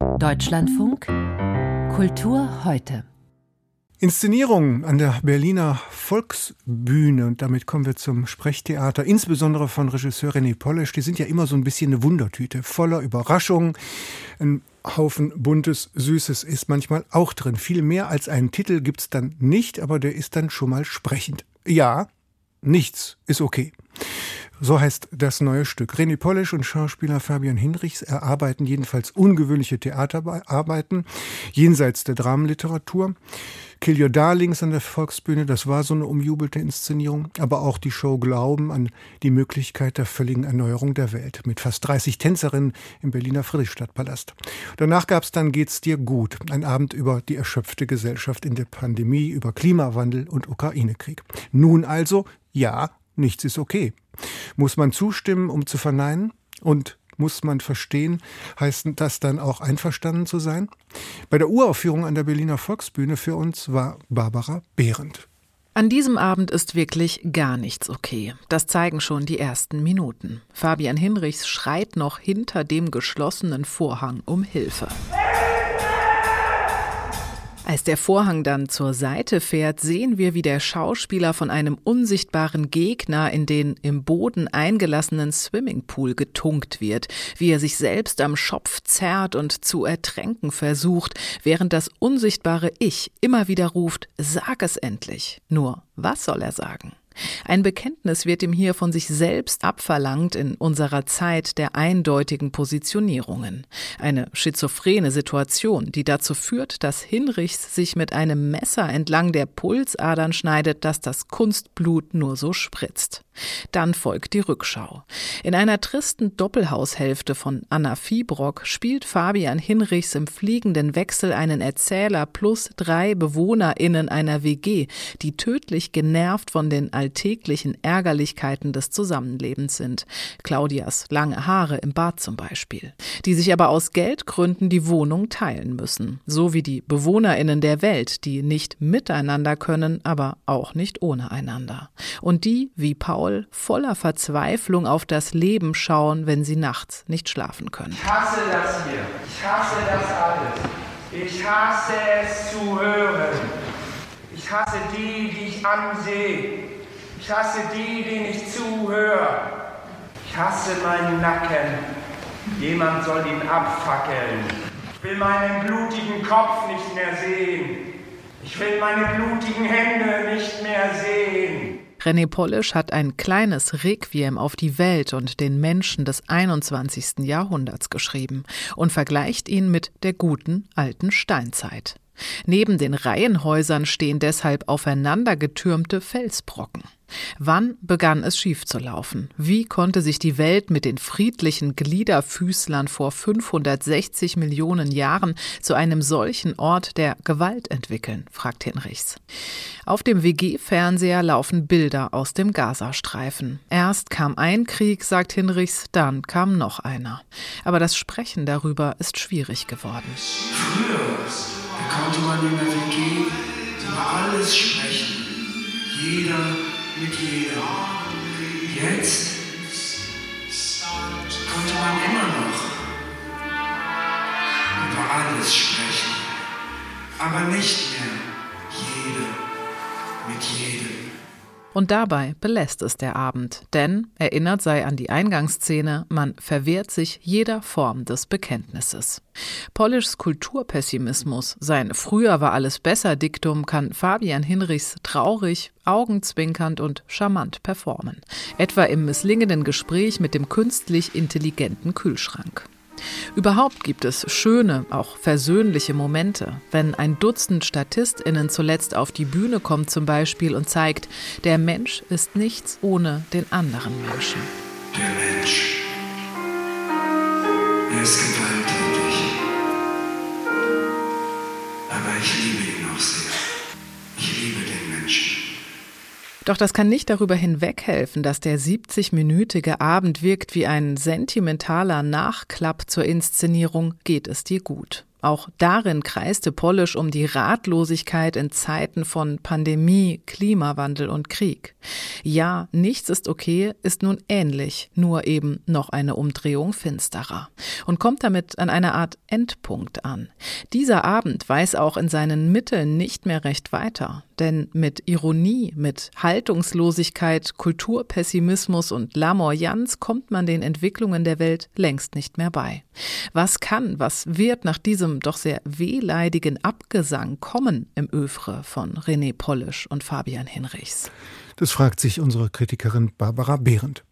Deutschlandfunk Kultur heute. Inszenierungen an der Berliner Volksbühne und damit kommen wir zum Sprechtheater, insbesondere von Regisseur René Polisch, die sind ja immer so ein bisschen eine Wundertüte, voller Überraschungen. Ein Haufen buntes, süßes ist manchmal auch drin. Viel mehr als einen Titel gibt's dann nicht, aber der ist dann schon mal sprechend. Ja, nichts ist okay. So heißt das neue Stück. René Polisch und Schauspieler Fabian Hinrichs erarbeiten jedenfalls ungewöhnliche Theaterarbeiten jenseits der Dramenliteratur. Kill Your Darlings an der Volksbühne, das war so eine umjubelte Inszenierung, aber auch die Show Glauben an die Möglichkeit der völligen Erneuerung der Welt mit fast 30 Tänzerinnen im Berliner Friedrichstadtpalast. Danach gab es dann Geht's dir gut, ein Abend über die erschöpfte Gesellschaft in der Pandemie, über Klimawandel und Ukraine-Krieg. Nun also, ja, nichts ist okay. Muss man zustimmen, um zu verneinen? Und muss man verstehen, heißt das dann auch einverstanden zu sein? Bei der Uraufführung an der Berliner Volksbühne für uns war Barbara Behrendt. An diesem Abend ist wirklich gar nichts okay. Das zeigen schon die ersten Minuten. Fabian Hinrichs schreit noch hinter dem geschlossenen Vorhang um Hilfe. Als der Vorhang dann zur Seite fährt, sehen wir, wie der Schauspieler von einem unsichtbaren Gegner in den im Boden eingelassenen Swimmingpool getunkt wird, wie er sich selbst am Schopf zerrt und zu ertränken versucht, während das unsichtbare Ich immer wieder ruft, sag es endlich. Nur, was soll er sagen? Ein Bekenntnis wird ihm hier von sich selbst abverlangt in unserer Zeit der eindeutigen Positionierungen. Eine schizophrene Situation, die dazu führt, dass Hinrichs sich mit einem Messer entlang der Pulsadern schneidet, dass das Kunstblut nur so spritzt. Dann folgt die Rückschau. In einer tristen Doppelhaushälfte von Anna Fiebrock spielt Fabian Hinrichs im fliegenden Wechsel einen Erzähler plus drei BewohnerInnen einer WG, die tödlich genervt von den alltäglichen Ärgerlichkeiten des Zusammenlebens sind. Claudias lange Haare im Bad zum Beispiel. Die sich aber aus Geldgründen die Wohnung teilen müssen. So wie die BewohnerInnen der Welt, die nicht miteinander können, aber auch nicht ohne einander. Und die, wie Paul Paul voller Verzweiflung auf das Leben schauen, wenn sie nachts nicht schlafen können. Ich hasse das hier. Ich hasse das alles. Ich hasse es zu hören. Ich hasse die, die ich ansehe. Ich hasse die, denen ich zuhöre. Ich hasse meinen Nacken. Jemand soll ihn abfackeln. Ich will meinen blutigen Kopf nicht mehr sehen. Ich will meine blutigen Hände nicht mehr sehen. René Polisch hat ein kleines Requiem auf die Welt und den Menschen des 21. Jahrhunderts geschrieben und vergleicht ihn mit der guten alten Steinzeit. Neben den Reihenhäusern stehen deshalb aufeinandergetürmte Felsbrocken. Wann begann es schief zu laufen? Wie konnte sich die Welt mit den friedlichen Gliederfüßlern vor 560 Millionen Jahren zu einem solchen Ort der Gewalt entwickeln? fragt Hinrichs. Auf dem WG-Fernseher laufen Bilder aus dem Gazastreifen. Erst kam ein Krieg, sagt Hinrichs, dann kam noch einer. Aber das Sprechen darüber ist schwierig geworden. Früher konnte man in der WG über alles sprechen. Jeder mit jedem. Jetzt konnte man immer noch über alles sprechen, aber nicht mehr Und dabei belässt es der Abend, denn, erinnert sei an die Eingangsszene, man verwehrt sich jeder Form des Bekenntnisses. Polischs Kulturpessimismus, sein Früher war alles besser Diktum kann Fabian Hinrichs traurig, augenzwinkernd und charmant performen. Etwa im misslingenden Gespräch mit dem künstlich intelligenten Kühlschrank. Überhaupt gibt es schöne, auch versöhnliche Momente, wenn ein Dutzend Statistinnen zuletzt auf die Bühne kommt zum Beispiel und zeigt, der Mensch ist nichts ohne den anderen Menschen. Der Mensch, er ist gewalttätig, aber ich liebe ihn auch sehr. Doch das kann nicht darüber hinweghelfen, dass der 70-minütige Abend wirkt wie ein sentimentaler Nachklapp zur Inszenierung Geht es dir gut. Auch darin kreiste Polish um die Ratlosigkeit in Zeiten von Pandemie, Klimawandel und Krieg. Ja, nichts ist okay, ist nun ähnlich, nur eben noch eine Umdrehung finsterer. Und kommt damit an einer Art Endpunkt an. Dieser Abend weiß auch in seinen Mitteln nicht mehr recht weiter. Denn mit Ironie, mit Haltungslosigkeit, Kulturpessimismus und Lamoyanz kommt man den Entwicklungen der Welt längst nicht mehr bei. Was kann, was wird nach diesem doch sehr wehleidigen Abgesang kommen im Övre von René Polisch und Fabian Hinrichs? Das fragt sich unsere Kritikerin Barbara Behrendt.